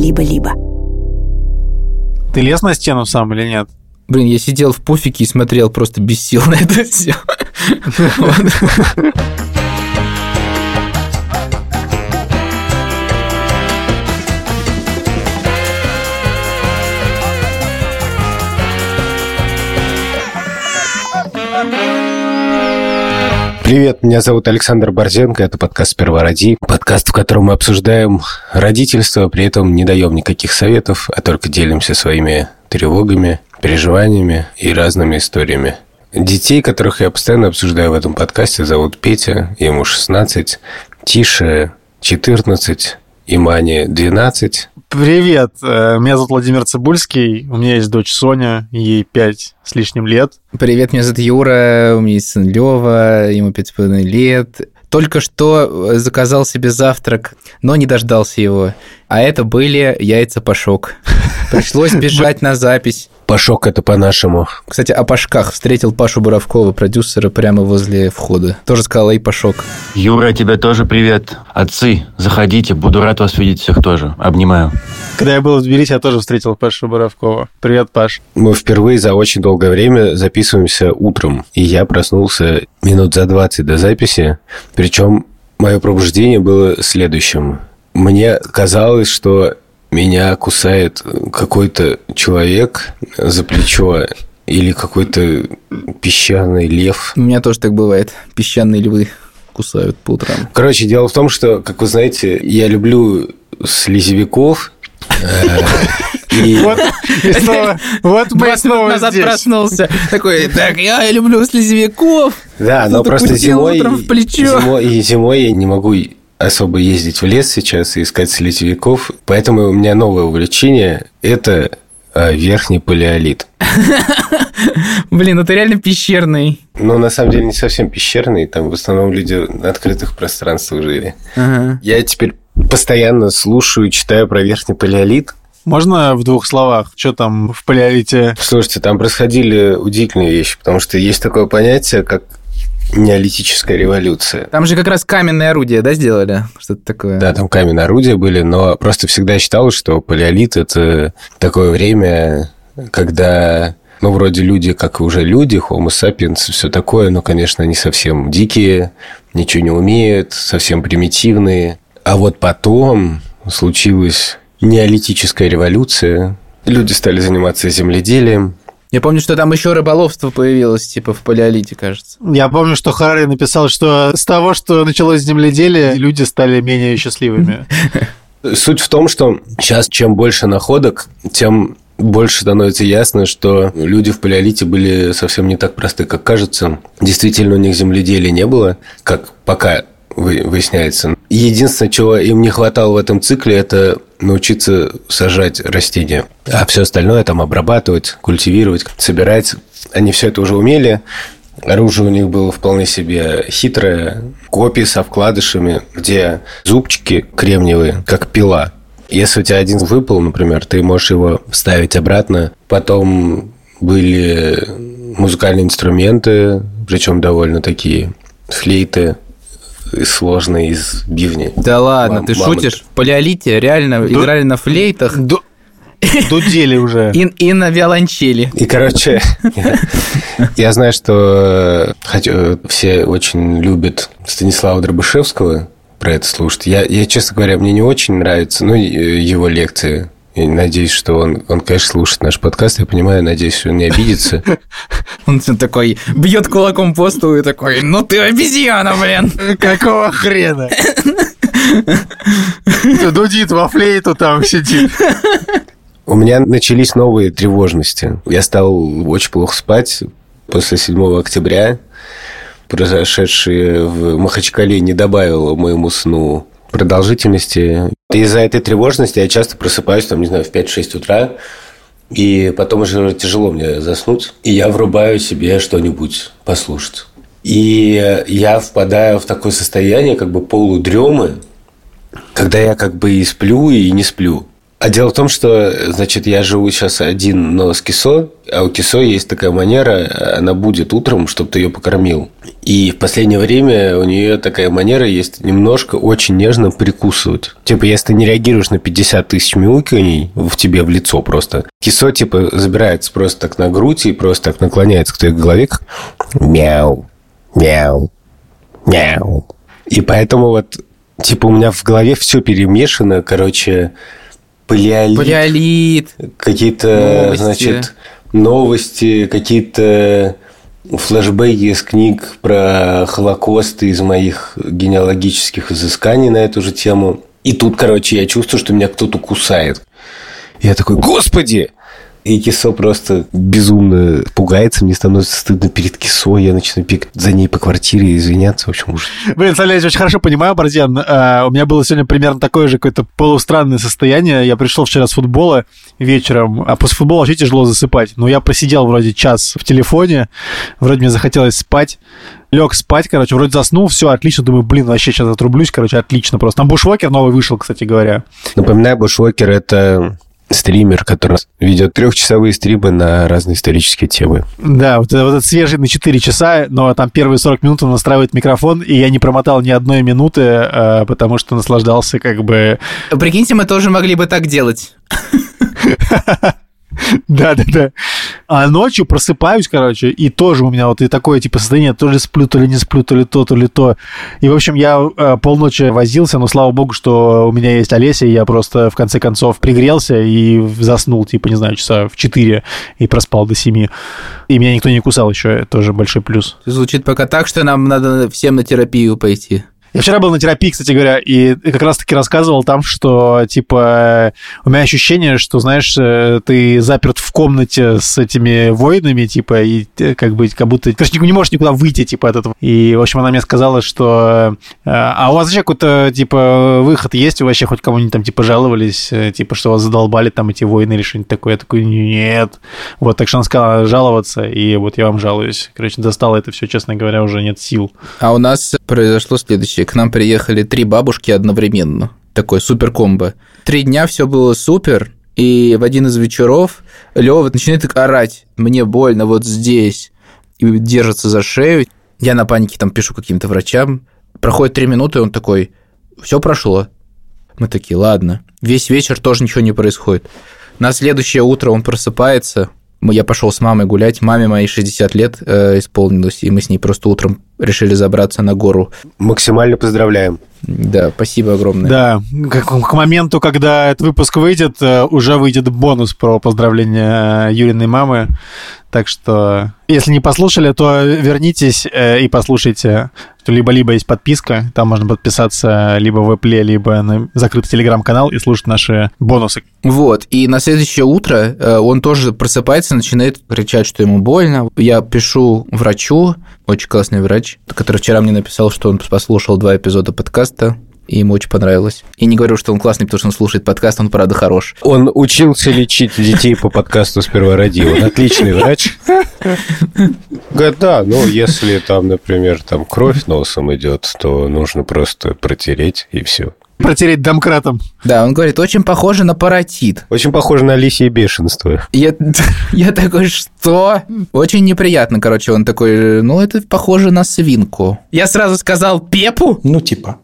либо-либо. Ты лез на стену сам или нет? Блин, я сидел в пуфике и смотрел просто без сил на это все. Привет, меня зовут Александр Борзенко, это подкаст «Сперва роди», подкаст, в котором мы обсуждаем родительство, при этом не даем никаких советов, а только делимся своими тревогами, переживаниями и разными историями. Детей, которых я постоянно обсуждаю в этом подкасте, зовут Петя, ему 16, Тише 14 и Мане 12. Привет, э, меня зовут Владимир Цибульский, у меня есть дочь Соня, ей 5 с лишним лет. Привет, меня зовут Юра, у меня есть сын Лева, ему 5,5 лет. Только что заказал себе завтрак, но не дождался его. А это были яйца пашок. Пришлось бежать на запись. Пашок это по-нашему. Кстати, о Пашках. Встретил Пашу Буровкова, продюсера, прямо возле входа. Тоже сказал, эй, Пашок. Юра, тебе тоже привет. Отцы, заходите, буду рад вас видеть всех тоже. Обнимаю. Когда я был в Тбилиси, я тоже встретил Пашу Боровкова. Привет, Паш. Мы впервые за очень долгое время записываемся утром, и я проснулся минут за 20 до записи, причем мое пробуждение было следующим. Мне казалось, что меня кусает какой-то человек за плечо или какой-то песчаный лев. У меня тоже так бывает. Песчаные львы кусают по утрам. Короче, дело в том, что, как вы знаете, я люблю слезевиков, и... Вот, и снова, вот мы снова назад здесь. проснулся. Такой, так, я люблю слезевиков. Да, но просто зимой, зимой, и зимой я не могу особо ездить в лес сейчас и искать слезевиков. Поэтому у меня новое увлечение – это а, верхний палеолит. Блин, ну ты реально пещерный. Ну, на самом деле, не совсем пещерный. Там в основном люди на открытых пространствах жили. Ага. Я теперь постоянно слушаю и читаю про верхний палеолит. Можно в двух словах, что там в палеолите? Слушайте, там происходили удивительные вещи, потому что есть такое понятие, как неолитическая революция. Там же как раз каменные орудия, да, сделали? Что-то такое. Да, там каменные орудия были, но просто всегда считалось, что палеолит – это такое время, когда ну, вроде люди, как уже люди, homo sapiens, все такое, но, конечно, не совсем дикие, ничего не умеют, совсем примитивные. А вот потом случилась неолитическая революция, люди стали заниматься земледелием, Я помню, что там еще рыболовство появилось, типа в палеолите, кажется. Я помню, что Харари написал, что с того, что началось земледелие, люди стали менее счастливыми. Суть в том, что сейчас чем больше находок, тем больше становится ясно, что люди в палеолите были совсем не так просты, как кажется. Действительно, у них земледелия не было, как пока вы- выясняется. Единственное, чего им не хватало в этом цикле, это научиться сажать растения. А все остальное там обрабатывать, культивировать, собирать. Они все это уже умели. Оружие у них было вполне себе хитрое. Копии со вкладышами, где зубчики кремниевые, как пила. Если у тебя один выпал, например, ты можешь его вставить обратно. Потом были музыкальные инструменты, причем довольно такие флейты сложные из бивней. Да ладно, Мам- ты мамы- шутишь? В палеолите реально играли на флейтах Ду- Дудели уже. и, и на виолончели. И, короче, я, знаю, что хотя, все очень любят Станислава Дробышевского про это слушать. Я, я, честно говоря, мне не очень нравится ну, и- его лекции. Я надеюсь, что он, он, конечно, слушает наш подкаст. Я понимаю, надеюсь, что он не обидится. Он такой бьет кулаком по столу и такой, ну ты обезьяна, блин. Какого хрена? Дудит во флейту там сидит. У меня начались новые тревожности. Я стал очень плохо спать после 7 октября. Произошедшее в Махачкале не добавило моему сну продолжительности. Из-за этой тревожности я часто просыпаюсь, там, не знаю, в 5-6 утра, и потом уже тяжело мне заснуть, и я врубаю себе что-нибудь послушать. И я впадаю в такое состояние как бы полудремы, когда я как бы и сплю, и не сплю. А дело в том, что, значит, я живу сейчас один, но с кисо, а у кисо есть такая манера, она будет утром, чтобы ты ее покормил. И в последнее время у нее такая манера есть немножко очень нежно прикусывать. Типа, если ты не реагируешь на 50 тысяч мяуканий в тебе в лицо просто, кисо, типа, забирается просто так на грудь и просто так наклоняется к твоей голове, мяу, мяу, мяу. И поэтому вот, типа, у меня в голове все перемешано, короче, палеолит, Палеолит. какие-то, Новости. значит, новости, какие-то флешбеки из книг про Холокост из моих генеалогических изысканий на эту же тему. И тут, короче, я чувствую, что меня кто-то кусает. Я такой, господи! И Кисо просто безумно пугается, мне становится стыдно перед Кисо, я начинаю бегать за ней по квартире и извиняться, в общем, ужас. Блин, я очень хорошо понимаю, Борзен. А, У меня было сегодня примерно такое же какое-то полустранное состояние. Я пришел вчера с футбола вечером, а после футбола вообще тяжело засыпать. Но я просидел вроде час в телефоне, вроде мне захотелось спать. Лег спать, короче, вроде заснул, все отлично. Думаю, блин, вообще сейчас отрублюсь, короче, отлично просто. Там Бушвокер новый вышел, кстати говоря. Напоминаю, Бушвокер – это стример, который ведет трехчасовые стримы на разные исторические темы. Да, вот, это- вот этот свежий на 4 часа, но там первые 40 минут он настраивает микрофон, и я не промотал ни одной минуты, э, потому что наслаждался как бы... Прикиньте, мы тоже могли бы так делать. Да-да-да. А ночью просыпаюсь, короче, и тоже у меня вот и такое, типа, состояние, то ли сплю, то ли не сплю, то ли то, то ли то. И, в общем, я э, полночи возился, но слава богу, что у меня есть Олеся, и я просто, в конце концов, пригрелся и заснул, типа, не знаю, часа в 4 и проспал до 7. И меня никто не кусал еще, тоже большой плюс. Звучит пока так, что нам надо всем на терапию пойти. Я вчера был на терапии, кстати говоря, и как раз-таки рассказывал там, что, типа, у меня ощущение, что, знаешь, э, ты заперт в комнате с этими воинами, типа, и э, как бы, как будто... Короче, не можешь никуда выйти, типа, от этого. И, в общем, она мне сказала, что... э, А у вас вообще какой-то, типа, выход есть? Вы вообще хоть кому-нибудь там, типа, жаловались? Типа, что вас задолбали там эти воины или что-нибудь такое? Я такой, нет. Вот, так что она сказала жаловаться, и вот я вам жалуюсь. Короче, достало это все, честно говоря, уже нет сил. А у нас произошло следующее. К нам приехали три бабушки одновременно. Такой супер комбо. Три дня все было супер, и в один из вечеров Лева начинает так орать. Мне больно вот здесь. И держится за шею. Я на панике там пишу каким-то врачам. Проходит три минуты, и он такой, все прошло. Мы такие, ладно. Весь вечер тоже ничего не происходит. На следующее утро он просыпается. Я пошел с мамой гулять. Маме моей 60 лет э, исполнилось, и мы с ней просто утром решили забраться на гору. Максимально поздравляем. Да, спасибо огромное. Да, к, к моменту, когда этот выпуск выйдет, э, уже выйдет бонус про поздравление э, Юриной мамы. Так что, если не послушали, то вернитесь э, и послушайте. Либо-либо есть подписка, там можно подписаться либо в Apple, либо на закрытый телеграм-канал и слушать наши бонусы. Вот, и на следующее утро э, он тоже просыпается, начинает кричать, что ему больно. Я пишу врачу, очень классный врач, который вчера мне написал, что он послушал два эпизода подкаста, и ему очень понравилось. И не говорю, что он классный, потому что он слушает подкаст, он правда хорош. Он учился лечить детей по подкасту «Сперва роди». Он отличный врач. Да, ну, если там, например, там кровь носом идет, то нужно просто протереть, и все. Протереть домкратом. Да, он говорит, очень похоже на паротит. Очень похоже на лисье бешенство. Я, я такой, что? Очень неприятно, короче, он такой, ну, это похоже на свинку. Я сразу сказал Пепу, Ну, типа.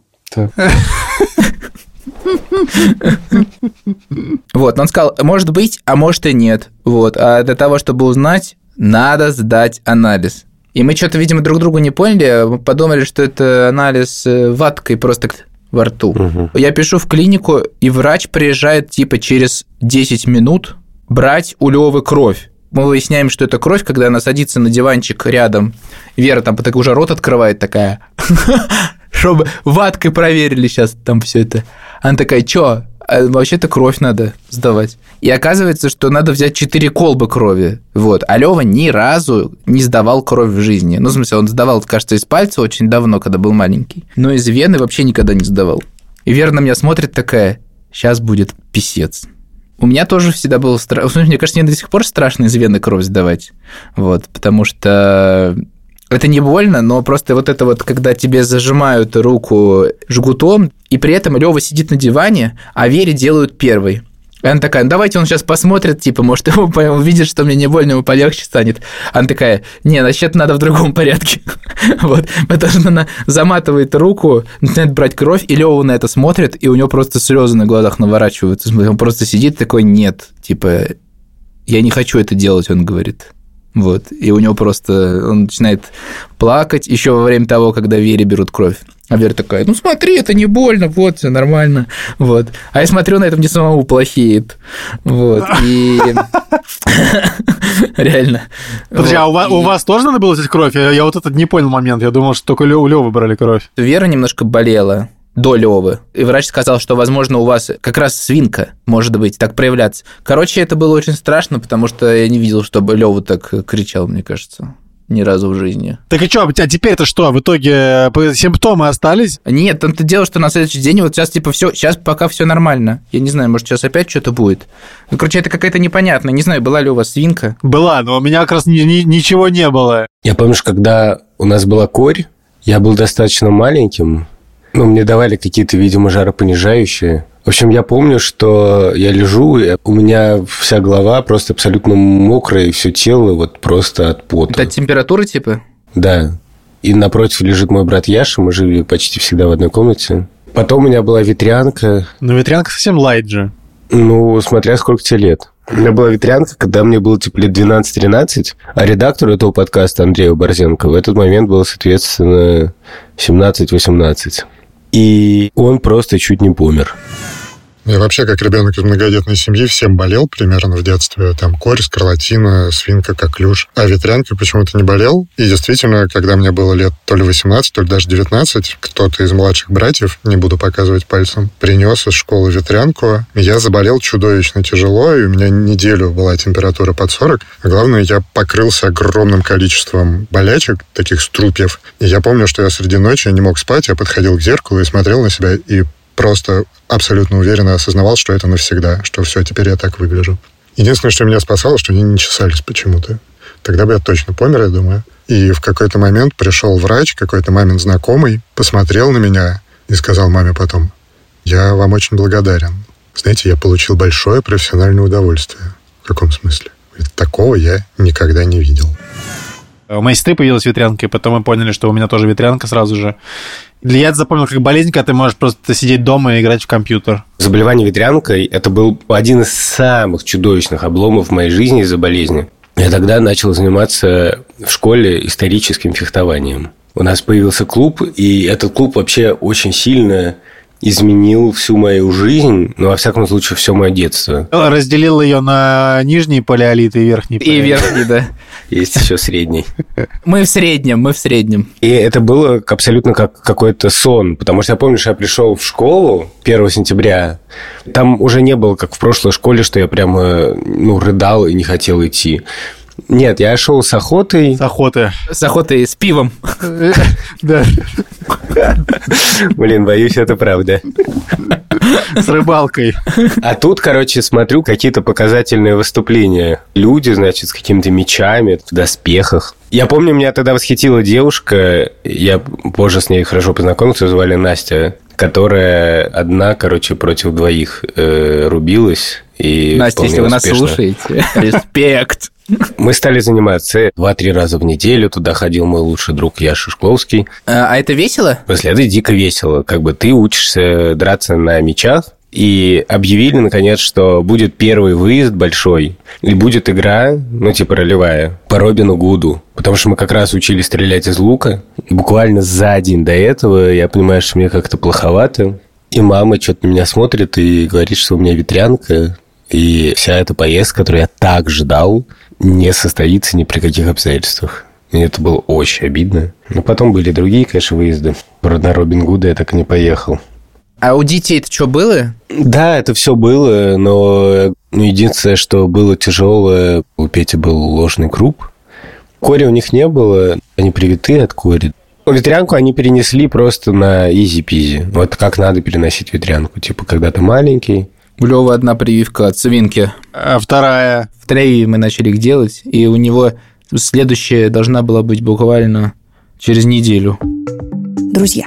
Вот, но он сказал, может быть, а может и нет. Вот, а для того, чтобы узнать, надо сдать анализ. И мы что-то, видимо, друг другу не поняли, мы подумали, что это анализ э, ваткой просто во рту. Мгм. Я пишу в клинику, и врач приезжает типа через 10 минут брать у Левы кровь. Мы выясняем, что это кровь, когда она садится на диванчик рядом. Вера там так уже рот открывает такая, чтобы ваткой проверили сейчас там все это. Она такая, чё? А вообще-то кровь надо сдавать. И оказывается, что надо взять 4 колбы крови. Вот. А Лёва ни разу не сдавал кровь в жизни. Ну, в смысле, он сдавал, кажется, из пальца очень давно, когда был маленький. Но из вены вообще никогда не сдавал. И Вера на меня смотрит такая, сейчас будет писец. У меня тоже всегда было страшно. Мне кажется, мне до сих пор страшно из вены кровь сдавать. Вот, потому что это не больно, но просто вот это вот, когда тебе зажимают руку жгутом, и при этом Лева сидит на диване, а Вере делают первый. И она такая, «Ну, давайте он сейчас посмотрит, типа, может, по- увидит, что мне не больно, ему полегче станет. Она такая, не, значит, надо в другом порядке. Вот. Потому что она заматывает руку, начинает брать кровь, и Лева на это смотрит, и у него просто слезы на глазах наворачиваются. Он просто сидит такой, нет, типа, я не хочу это делать, он говорит. Вот. И у него просто, он начинает плакать еще во время того, когда Вере берут кровь. А Вера такая, ну смотри, это не больно, вот, все нормально. Вот. А я смотрю, на этом мне самому плохеет. Вот. И реально. Подожди, а у вас, тоже надо было взять кровь? Я, вот этот не понял момент. Я думал, что только у Лёвы брали кровь. Вера немножко болела до Левы. И врач сказал, что, возможно, у вас как раз свинка может быть так проявляться. Короче, это было очень страшно, потому что я не видел, чтобы Лева так кричал, мне кажется, ни разу в жизни. Так и что, а теперь-то что? В итоге э, симптомы остались? Нет, там-то дело, что на следующий день вот сейчас типа все, сейчас пока все нормально. Я не знаю, может сейчас опять что-то будет. Ну, короче, это какая-то непонятная. Не знаю, была ли у вас свинка. Была, но у меня как раз ни- ни- ничего не было. Я помню, что когда у нас была корь, я был достаточно маленьким. Ну, мне давали какие-то, видимо, жаропонижающие. В общем, я помню, что я лежу, и у меня вся голова просто абсолютно мокрая, и все тело вот просто от пота. Это от температуры типа? Да. И напротив лежит мой брат Яша, мы жили почти всегда в одной комнате. Потом у меня была ветрянка, Но ветрянка совсем лайт же. ну, смотря сколько тебе лет. У меня была ветрянка, когда мне было типа лет 12-13, а редактору этого подкаста Андрею Борзенко в этот момент было, соответственно, 17-18. И он просто чуть не помер. Я вообще, как ребенок из многодетной семьи, всем болел примерно в детстве. Там корь, скарлатина, свинка, коклюш. А ветрянкой почему-то не болел. И действительно, когда мне было лет то ли 18, то ли даже 19, кто-то из младших братьев, не буду показывать пальцем, принес из школы ветрянку. Я заболел чудовищно тяжело, и у меня неделю была температура под 40. А главное, я покрылся огромным количеством болячек, таких струпьев. И я помню, что я среди ночи не мог спать, я подходил к зеркалу и смотрел на себя, и просто абсолютно уверенно осознавал, что это навсегда, что все, теперь я так выгляжу. Единственное, что меня спасало, что они не чесались почему-то. Тогда бы я точно помер, я думаю. И в какой-то момент пришел врач, какой-то мамин знакомый, посмотрел на меня и сказал маме потом, я вам очень благодарен. Знаете, я получил большое профессиональное удовольствие. В каком смысле? Такого я никогда не видел. У моей сестры появилась ветрянка, и потом мы поняли, что у меня тоже ветрянка сразу же. Для я это запомнил как болезнь, когда ты можешь просто сидеть дома и играть в компьютер. Заболевание ветрянкой – это был один из самых чудовищных обломов в моей жизни из-за болезни. Я тогда начал заниматься в школе историческим фехтованием. У нас появился клуб, и этот клуб вообще очень сильно изменил всю мою жизнь, ну, во всяком случае, все мое детство. Разделил ее на нижний палеолит и верхний И палеолит. верхний, да. Есть еще средний. Мы в среднем, мы в среднем. И это было абсолютно как какой-то сон, потому что я помню, что я пришел в школу 1 сентября, там уже не было, как в прошлой школе, что я прямо, ну, рыдал и не хотел идти. Нет, я шел с охотой. С охоты. С охотой, с пивом. Да, Блин, боюсь, это правда. с рыбалкой. А тут, короче, смотрю какие-то показательные выступления. Люди, значит, с какими-то мечами, в доспехах. Я помню, меня тогда восхитила девушка, я позже с ней хорошо познакомился, звали Настя, которая одна, короче, против двоих э, рубилась. И Настя, если вы нас успешно. слушаете, респект. Мы стали заниматься два-три раза в неделю. Туда ходил мой лучший друг Яша Шкловский. А а это весело? После этого дико весело. Как бы ты учишься драться на мечах, и объявили, наконец, что будет первый выезд большой, и будет игра, ну, типа ролевая, по Робину Гуду. Потому что мы как раз учились стрелять из лука. И буквально за день до этого я понимаю, что мне как-то плоховато. И мама что-то на меня смотрит и говорит, что у меня ветрянка. И вся эта поездка, которую я так ждал, не состоится ни при каких обстоятельствах. И это было очень обидно. Но потом были другие, конечно, выезды. На Робин Гуда я так и не поехал. А у детей это что было? Да, это все было, но ну, единственное, что было тяжелое, у Пети был ложный круп. Кори у них не было, они привиты от кори. Ветрянку они перенесли просто на изи-пизи. Вот как надо переносить ветрянку. Типа, когда ты маленький, У Лёвы одна прививка от свинки. А вторая. Втроем мы начали их делать, и у него следующая должна была быть буквально через неделю. Друзья,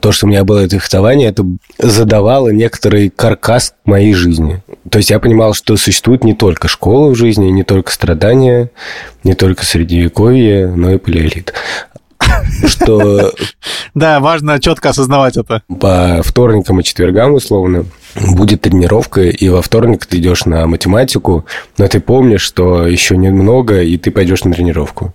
То, что у меня было это фехтование, это задавало некоторый каркас моей жизни. То есть я понимал, что существует не только школа в жизни, не только страдания, не только средневековье, но и палеолит. Что Да, важно четко осознавать это. по вторникам и четвергам, условно, будет тренировка, и во вторник ты идешь на математику, но ты помнишь, что еще немного, и ты пойдешь на тренировку.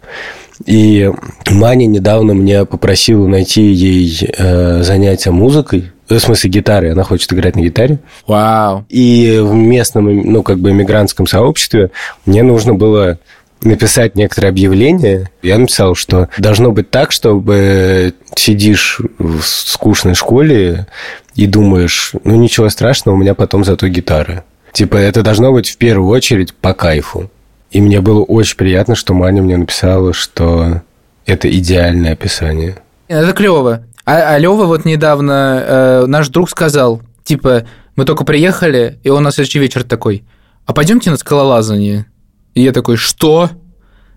И Маня недавно меня попросила найти ей э, занятия музыкой, в смысле гитары, она хочет играть на гитаре. Вау. И в местном, ну, как бы эмигрантском сообществе мне нужно было написать некоторые объявления. Я написал, что должно быть так, чтобы сидишь в скучной школе и думаешь, ну ничего страшного, у меня потом зато гитара. Типа это должно быть в первую очередь по кайфу. И мне было очень приятно, что Маня мне написала, что это идеальное описание. Это клево. А, а Лева вот недавно, э, наш друг сказал, типа, мы только приехали, и он на следующий вечер такой, а пойдемте на скалолазание. И я такой, что?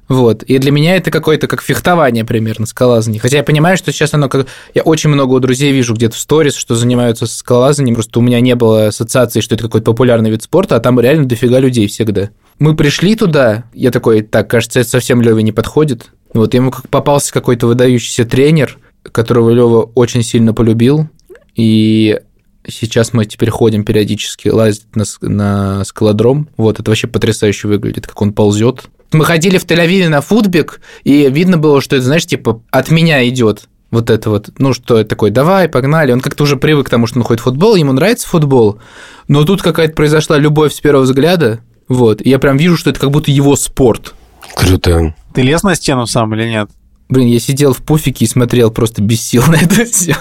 Вот. И для меня это какое-то как фехтование примерно, скалолазание. Хотя я понимаю, что сейчас оно как... Я очень много у друзей вижу где-то в сторис, что занимаются скалолазанием. Просто у меня не было ассоциации, что это какой-то популярный вид спорта, а там реально дофига людей всегда. Мы пришли туда, я такой, так, кажется, это совсем Леве не подходит. Вот ему как попался какой-то выдающийся тренер, которого Лева очень сильно полюбил, и сейчас мы теперь ходим периодически лазить на, на скалодром. Вот, это вообще потрясающе выглядит, как он ползет. Мы ходили в Тель-Авиве на футбик, и видно было, что это, знаешь, типа от меня идет вот это вот, ну что это такой, давай, погнали. Он как-то уже привык к тому, что он ходит в футбол, ему нравится футбол, но тут какая-то произошла любовь с первого взгляда, вот, и я прям вижу, что это как будто его спорт. Круто. Ты лез на стену сам или нет? Блин, я сидел в пуфике и смотрел просто без сил на это все.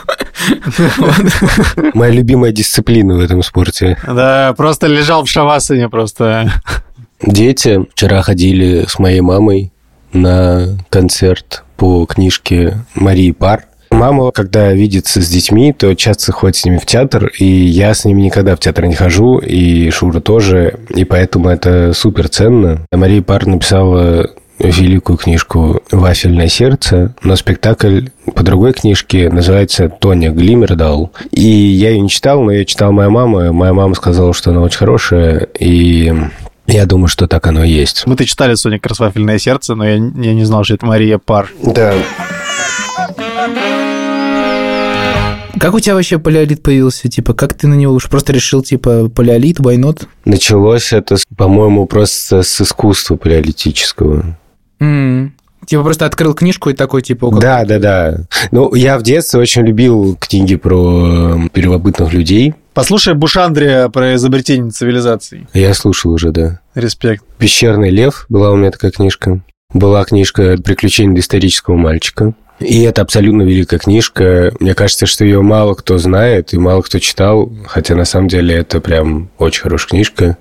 Моя любимая дисциплина в этом спорте. Да, просто лежал в шавасане просто. Дети вчера ходили с моей мамой на концерт по книжке Марии Пар. Мама, когда видится с детьми, то часто ходит с ними в театр, и я с ними никогда в театр не хожу, и Шура тоже, и поэтому это супер ценно. Мария Пар написала великую книжку «Вафельное сердце», но спектакль по другой книжке называется «Тоня Глимердал». И я ее не читал, но ее читала моя мама. Моя мама сказала, что она очень хорошая, и я думаю, что так оно и есть. Мы-то читали Соня Красвафельное сердце, но я, я не знал, что это Мария Пар. Да, Как у тебя вообще палеолит появился? Типа, как ты на него уж просто решил, типа, палеолит, войнот? Началось это, по-моему, просто с искусства палеолитического. Типа, просто открыл книжку и такой, типа, «О, как Да, да, да. Ну, я в детстве очень любил книги про первобытных людей. Послушай Бушандрия про изобретение цивилизаций. Я слушал уже, да. Респект. «Пещерный лев» была у меня такая книжка. Была книжка «Приключения доисторического мальчика». И это абсолютно великая книжка. Мне кажется, что ее мало кто знает и мало кто читал, хотя на самом деле это прям очень хорошая книжка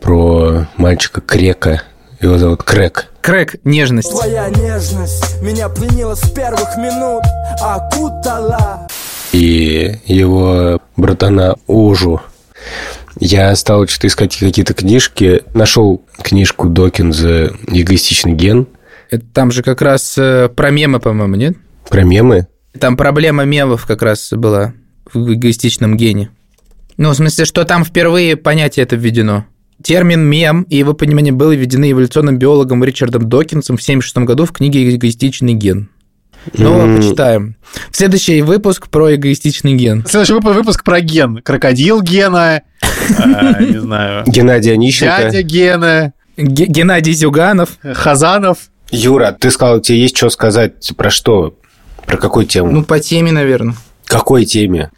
про мальчика Крека. Его зовут Крек. Крэк, нежность. Твоя нежность меня пленила с первых минут, окутала. и его братана Ужу. Я стал что-то искать какие-то книжки. Нашел книжку Докинза «Эгоистичный ген» Это там же как раз э, про мемы, по-моему, нет? про мемы. Там проблема мемов как раз была в эгоистичном гене. Ну, в смысле, что там впервые понятие это введено. Термин «мем» и его понимание были введены эволюционным биологом Ричардом Докинсом в 1976 году в книге «Эгоистичный ген». Ну, М. почитаем. Следующий выпуск про эгоистичный ген. Следующий выпуск, про ген. Крокодил Гена, а, не знаю, Геннадий Онищенко. дядя Гена, Ге- Геннадий Зюганов. Хазанов. Юра, ты сказал, тебе есть что сказать про что? Про какую тему? Ну, по теме, наверное. Какой теме?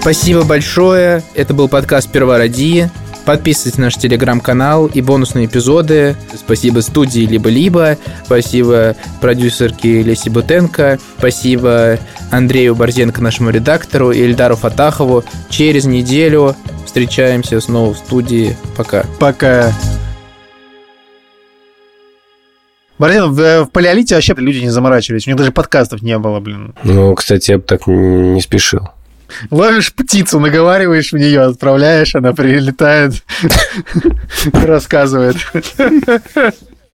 Спасибо большое. Это был подкаст «Первородие». Подписывайтесь на наш телеграм-канал и бонусные эпизоды. Спасибо студии «Либо-либо», спасибо продюсерке Лесе Бутенко, спасибо Андрею Борзенко, нашему редактору, и Эльдару Фатахову. Через неделю встречаемся снова в студии. Пока. Пока. Борзен, в, в палеолите вообще люди не заморачивались. У них даже подкастов не было, блин. Ну, кстати, я бы так не спешил. Ловишь птицу, наговариваешь в нее, отправляешь, она прилетает, рассказывает.